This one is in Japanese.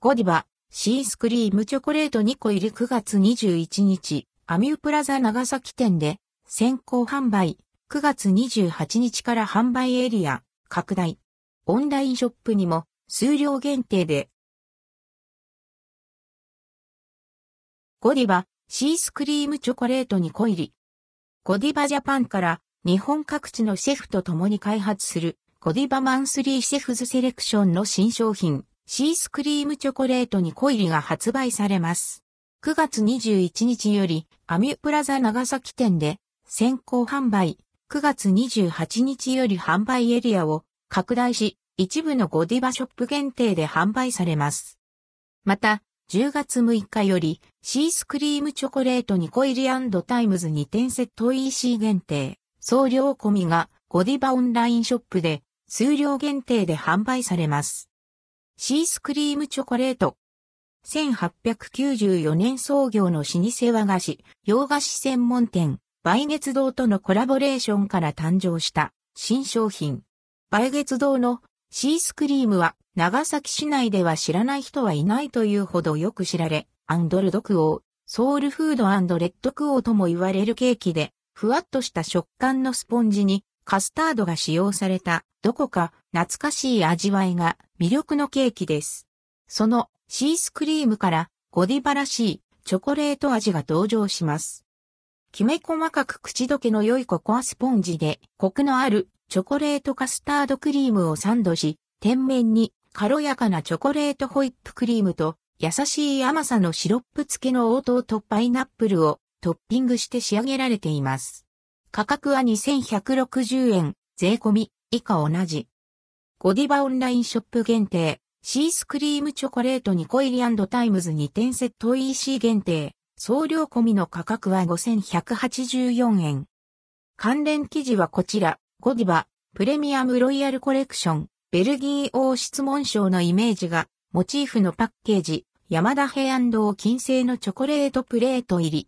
ゴディバ、シースクリームチョコレート2個入り9月21日、アミュープラザ長崎店で先行販売、9月28日から販売エリア、拡大。オンラインショップにも数量限定で。ゴディバ、シースクリームチョコレート2個入り。ゴディバジャパンから日本各地のシェフと共に開発するゴディバマンスリーシェフズセレクションの新商品、シースクリームチョコレートにコイリが発売されます。9月21日よりアミュプラザ長崎店で先行販売、9月28日より販売エリアを拡大し、一部のゴディバショップ限定で販売されます。また、10月6日よりシースクリームチョコレートにコイリタイムズ2点セット EC 限定、送料込みがゴディバオンラインショップで数量限定で販売されます。シースクリームチョコレート。1894年創業の老舗和菓子、洋菓子専門店、梅月堂とのコラボレーションから誕生した新商品。梅月堂のシースクリームは長崎市内では知らない人はいないというほどよく知られ、アンドルドクオー、ソウルフードレッドクオーとも言われるケーキで、ふわっとした食感のスポンジにカスタードが使用されたどこか懐かしい味わいが魅力のケーキです。そのシースクリームからゴディバらしいチョコレート味が登場します。きめ細かく口どけの良いココアスポンジでコクのあるチョコレートカスタードクリームをサンドし、天面に軽やかなチョコレートホイップクリームと優しい甘さのシロップ付けの応答とパイナップルをトッピングして仕上げられています。価格は2160円、税込み、以下同じ。ゴディバオンラインショップ限定、シースクリームチョコレート2個入りタイムズ2点セット EC 限定、送料込みの価格は5184円。関連記事はこちら、ゴディバ、プレミアムロイヤルコレクション、ベルギー王室紋章のイメージが、モチーフのパッケージ、山田平安堂金製のチョコレートプレート入り。